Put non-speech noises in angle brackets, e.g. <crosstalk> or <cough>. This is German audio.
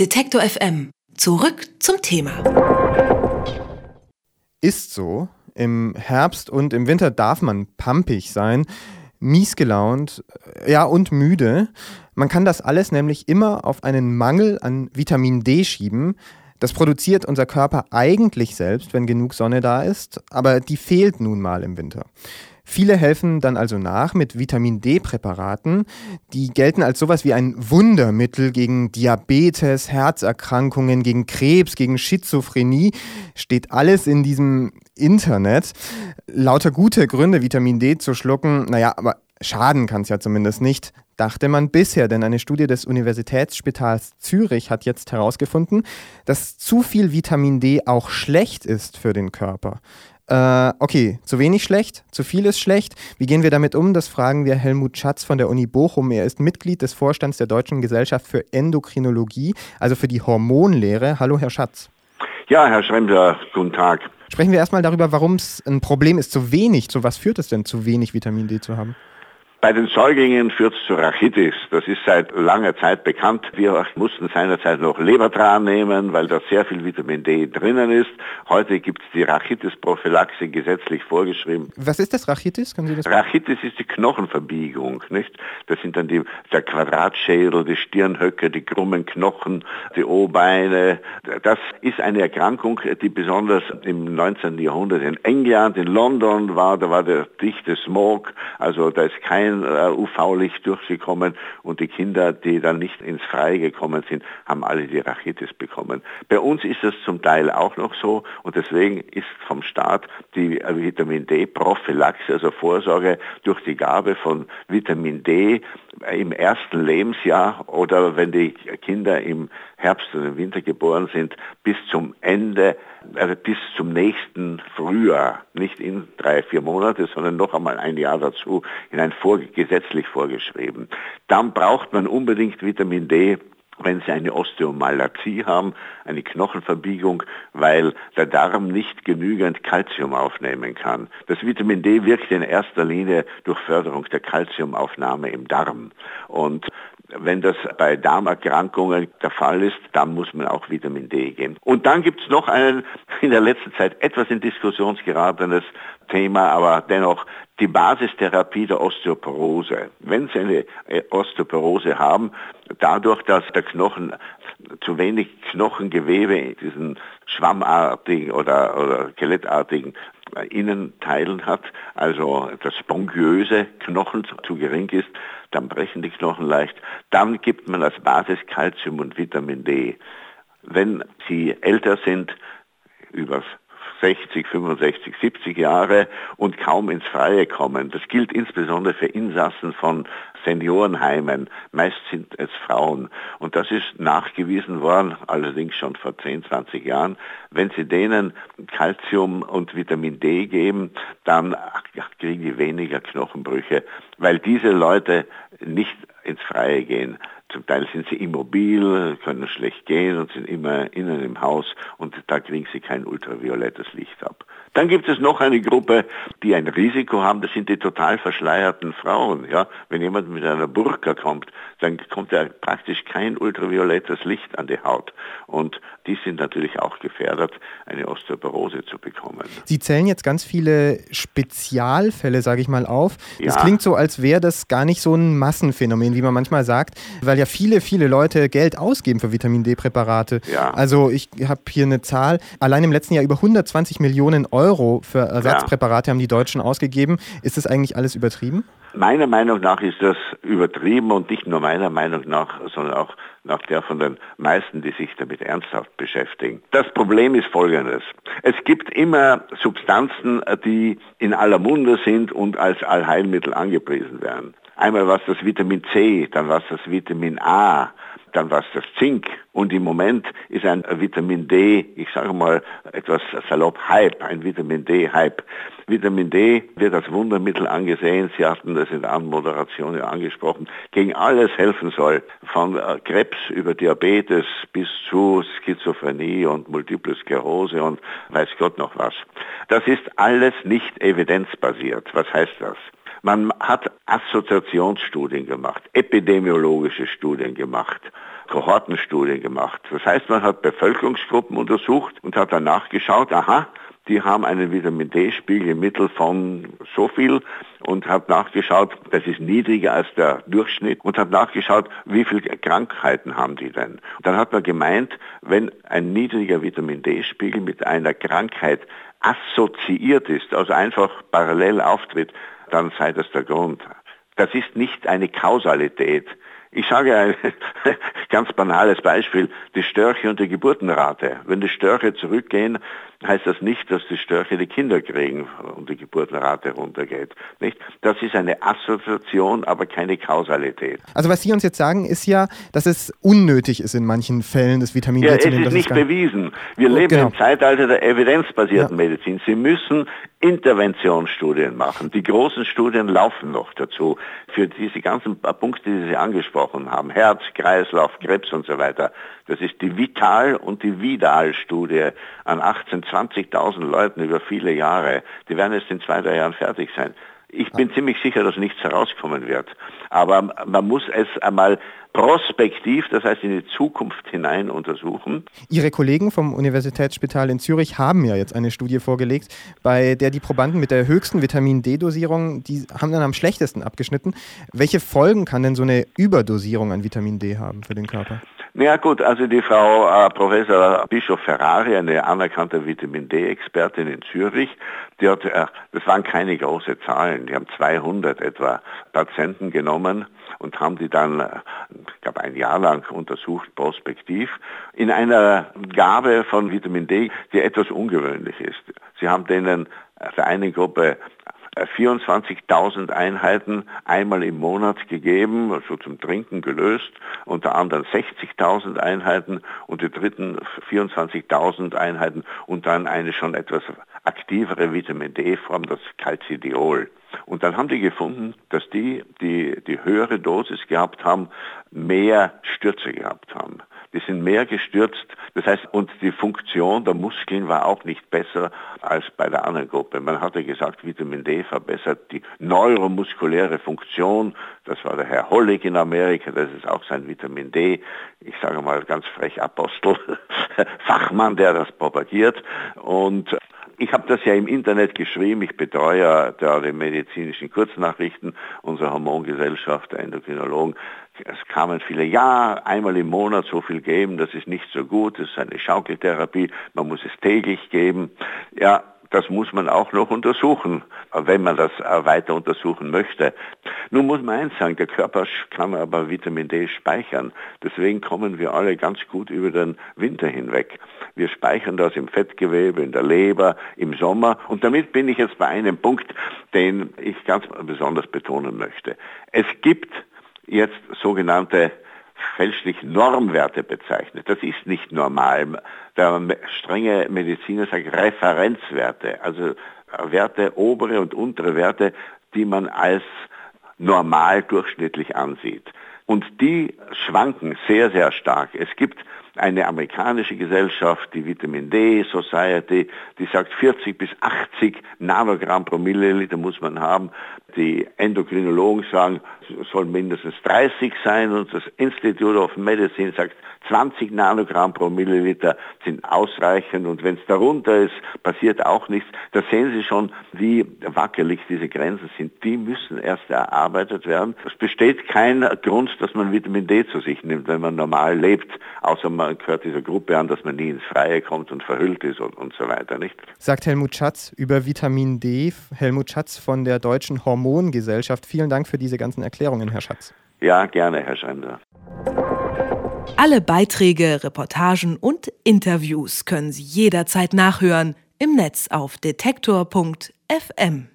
Detektor FM. Zurück zum Thema. Ist so. Im Herbst und im Winter darf man pampig sein, mies gelaunt, ja und müde. Man kann das alles nämlich immer auf einen Mangel an Vitamin D schieben. Das produziert unser Körper eigentlich selbst, wenn genug Sonne da ist, aber die fehlt nun mal im Winter. Viele helfen dann also nach mit Vitamin D-Präparaten. Die gelten als sowas wie ein Wundermittel gegen Diabetes, Herzerkrankungen, gegen Krebs, gegen Schizophrenie. Steht alles in diesem Internet. Lauter gute Gründe, Vitamin D zu schlucken. Naja, aber schaden kann es ja zumindest nicht dachte man bisher, denn eine Studie des Universitätsspitals Zürich hat jetzt herausgefunden, dass zu viel Vitamin D auch schlecht ist für den Körper. Äh, okay, zu wenig schlecht, zu viel ist schlecht. Wie gehen wir damit um? Das fragen wir Helmut Schatz von der Uni Bochum. Er ist Mitglied des Vorstands der Deutschen Gesellschaft für Endokrinologie, also für die Hormonlehre. Hallo, Herr Schatz. Ja, Herr Schremser, guten Tag. Sprechen wir erstmal darüber, warum es ein Problem ist, zu wenig. Zu was führt es denn, zu wenig Vitamin D zu haben? Bei den Säuglingen führt es zu Rachitis. Das ist seit langer Zeit bekannt. Wir mussten seinerzeit noch Lebertran nehmen, weil da sehr viel Vitamin D drinnen ist. Heute gibt es die Rachitis-Prophylaxe gesetzlich vorgeschrieben. Was ist das Rachitis? Können Sie das Rachitis ist die Knochenverbiegung. Nicht? Das sind dann die, der Quadratschädel, die Stirnhöcke, die krummen Knochen, die O-Beine. Das ist eine Erkrankung, die besonders im 19. Jahrhundert in England, in London war. Da war der dichte Smog. Also da ist kein kein äh, UV-Licht durchgekommen und die Kinder, die dann nicht ins Freie gekommen sind, haben alle die Rachitis bekommen. Bei uns ist das zum Teil auch noch so und deswegen ist vom Staat die äh, Vitamin D-Prophylaxe, also Vorsorge durch die Gabe von Vitamin D im ersten Lebensjahr oder wenn die Kinder im Herbst und im Winter geboren sind, bis zum Ende, also bis zum nächsten Frühjahr, nicht in drei, vier Monate, sondern noch einmal ein Jahr dazu, hinein vor, gesetzlich vorgeschrieben. Dann braucht man unbedingt Vitamin D wenn sie eine Osteomalazie haben, eine Knochenverbiegung, weil der Darm nicht genügend Kalzium aufnehmen kann. Das Vitamin D wirkt in erster Linie durch Förderung der Kalziumaufnahme im Darm. Und wenn das bei Darmerkrankungen der Fall ist, dann muss man auch Vitamin D geben. Und dann gibt es noch ein in der letzten Zeit etwas in Diskussion geratenes Thema, aber dennoch die Basistherapie der Osteoporose. Wenn Sie eine äh, Osteoporose haben, dadurch, dass der Knochen zu wenig Knochengewebe in diesen schwammartigen oder, oder skelettartigen äh, Innenteilen hat, also das spongiöse Knochen zu gering ist, dann brechen die Knochen leicht. Dann gibt man als Basis Calcium und Vitamin D. Wenn Sie älter sind, über 60, 65, 70 Jahre und kaum ins Freie kommen. Das gilt insbesondere für Insassen von Seniorenheimen. Meist sind es Frauen. Und das ist nachgewiesen worden, allerdings schon vor 10, 20 Jahren. Wenn Sie denen Calcium und Vitamin D geben, dann kriegen die weniger Knochenbrüche, weil diese Leute nicht ins Freie gehen. Zum Teil sind sie immobil, können schlecht gehen und sind immer innen im Haus und da kriegen sie kein ultraviolettes Licht ab. Dann gibt es noch eine Gruppe, die ein Risiko haben, das sind die total verschleierten Frauen. Ja? Wenn jemand mit einer Burka kommt, dann kommt er praktisch kein ultraviolettes Licht an die Haut. Und die sind natürlich auch gefährdet, eine Osteoporose zu bekommen. Sie zählen jetzt ganz viele Spezialfälle, sage ich mal, auf. Es ja. klingt so, als wäre das gar nicht so ein Massenphänomen, wie man manchmal sagt, weil ja viele, viele Leute Geld ausgeben für Vitamin D-Präparate. Ja. Also ich habe hier eine Zahl, allein im letzten Jahr über 120 Millionen Euro Euro für Ersatzpräparate haben die Deutschen ausgegeben. Ist das eigentlich alles übertrieben? Meiner Meinung nach ist das übertrieben und nicht nur meiner Meinung nach, sondern auch nach der von den meisten, die sich damit ernsthaft beschäftigen. Das Problem ist folgendes. Es gibt immer Substanzen, die in aller Munde sind und als Allheilmittel angepriesen werden. Einmal was das Vitamin C, dann was das Vitamin A, dann was das Zink. Und im Moment ist ein Vitamin D, ich sage mal etwas salopp, Hype, ein Vitamin D-Hype. Vitamin D wird als Wundermittel angesehen, Sie hatten das in der Anmoderation ja angesprochen, gegen alles helfen soll, von äh, Krebs über Diabetes bis zu Schizophrenie und Multiple Sklerose und weiß Gott noch was. Das ist alles nicht evidenzbasiert. Was heißt das? Man hat Assoziationsstudien gemacht, epidemiologische Studien gemacht, Kohortenstudien gemacht. Das heißt, man hat Bevölkerungsgruppen untersucht und hat dann nachgeschaut, aha, die haben einen Vitamin D-Spiegel im Mittel von so viel und hat nachgeschaut, das ist niedriger als der Durchschnitt und hat nachgeschaut, wie viele Krankheiten haben die denn. Dann hat man gemeint, wenn ein niedriger Vitamin D-Spiegel mit einer Krankheit assoziiert ist, also einfach parallel auftritt, dann sei das der Grund. Das ist nicht eine Kausalität. Ich sage ein <laughs> ganz banales Beispiel, die Störche und die Geburtenrate. Wenn die Störche zurückgehen, heißt das nicht, dass die Störche die Kinder kriegen und die Geburtenrate runtergeht. Nicht? Das ist eine Assoziation, aber keine Kausalität. Also was Sie uns jetzt sagen, ist ja, dass es unnötig ist in manchen Fällen, das Vitamin D ja, zu nehmen. Es ist nicht bewiesen. Wir oh, leben genau. im Zeitalter der evidenzbasierten ja. Medizin. Sie müssen Interventionsstudien machen. Die großen Studien laufen noch dazu. Für diese ganzen Punkte, die Sie angesprochen haben, Herz, Kreislauf, Krebs und so weiter. Das ist die Vital- und die Vidal-Studie an 18, 20.000 Leuten über viele Jahre. Die werden jetzt in zwei, drei Jahren fertig sein. Ich bin ziemlich sicher, dass nichts herauskommen wird. Aber man muss es einmal prospektiv, das heißt in die Zukunft hinein untersuchen. Ihre Kollegen vom Universitätsspital in Zürich haben ja jetzt eine Studie vorgelegt, bei der die Probanden mit der höchsten Vitamin D-Dosierung, die haben dann am schlechtesten abgeschnitten. Welche Folgen kann denn so eine Überdosierung an Vitamin D haben für den Körper? Ja gut, also die Frau äh, Professor Bischof Ferrari, eine anerkannte Vitamin D-Expertin in Zürich, die hat, äh, das waren keine großen Zahlen, die haben 200 etwa Patienten genommen und haben die dann, äh, ich glaube, ein Jahr lang untersucht, prospektiv, in einer Gabe von Vitamin D, die etwas ungewöhnlich ist. Sie haben denen der einen Gruppe 24.000 Einheiten einmal im Monat gegeben, also zum Trinken gelöst, unter anderem 60.000 Einheiten und die dritten 24.000 Einheiten und dann eine schon etwas aktivere Vitamin D-Form, das Calcidiol. Und dann haben die gefunden, dass die, die die höhere Dosis gehabt haben, mehr Stürze gehabt haben. Die sind mehr gestürzt. Das heißt, und die Funktion der Muskeln war auch nicht besser als bei der anderen Gruppe. Man hatte gesagt, Vitamin D verbessert die neuromuskuläre Funktion. Das war der Herr Hollig in Amerika, das ist auch sein Vitamin D. Ich sage mal ganz frech Apostel, <laughs> Fachmann, der das propagiert. Und ich habe das ja im Internet geschrieben. Ich betreue da die medizinischen Kurznachrichten unserer Hormongesellschaft, der Endokrinologen. Es kamen viele, ja, einmal im Monat so viel geben, das ist nicht so gut, das ist eine Schaukeltherapie, man muss es täglich geben. Ja, das muss man auch noch untersuchen, wenn man das äh, weiter untersuchen möchte. Nun muss man eins sagen, der Körper kann aber Vitamin D speichern. Deswegen kommen wir alle ganz gut über den Winter hinweg. Wir speichern das im Fettgewebe, in der Leber, im Sommer. Und damit bin ich jetzt bei einem Punkt, den ich ganz besonders betonen möchte. Es gibt jetzt sogenannte fälschlich Normwerte bezeichnet. Das ist nicht normal. Der strenge Mediziner sagt Referenzwerte, also Werte, obere und untere Werte, die man als normal durchschnittlich ansieht. Und die schwanken sehr, sehr stark. Es gibt eine amerikanische Gesellschaft, die Vitamin D Society, die sagt 40 bis 80 Nanogramm pro Milliliter muss man haben. Die Endokrinologen sagen, es soll mindestens 30 sein und das Institute of Medicine sagt 20 Nanogramm pro Milliliter sind ausreichend und wenn es darunter ist, passiert auch nichts. Da sehen Sie schon, wie wackelig diese Grenzen sind. Die müssen erst erarbeitet werden. Es besteht kein Grund, dass man Vitamin D zu sich nimmt, wenn man normal lebt, außer man gehört dieser Gruppe an, dass man nie ins Freie kommt und verhüllt ist und, und so weiter, nicht? Sagt Helmut Schatz über Vitamin D. Helmut Schatz von der Deutschen Hormongesellschaft. Vielen Dank für diese ganzen Erklärungen, Herr Schatz. Ja, gerne, Herr Schender. Alle Beiträge, Reportagen und Interviews können Sie jederzeit nachhören im Netz auf detektor.fm.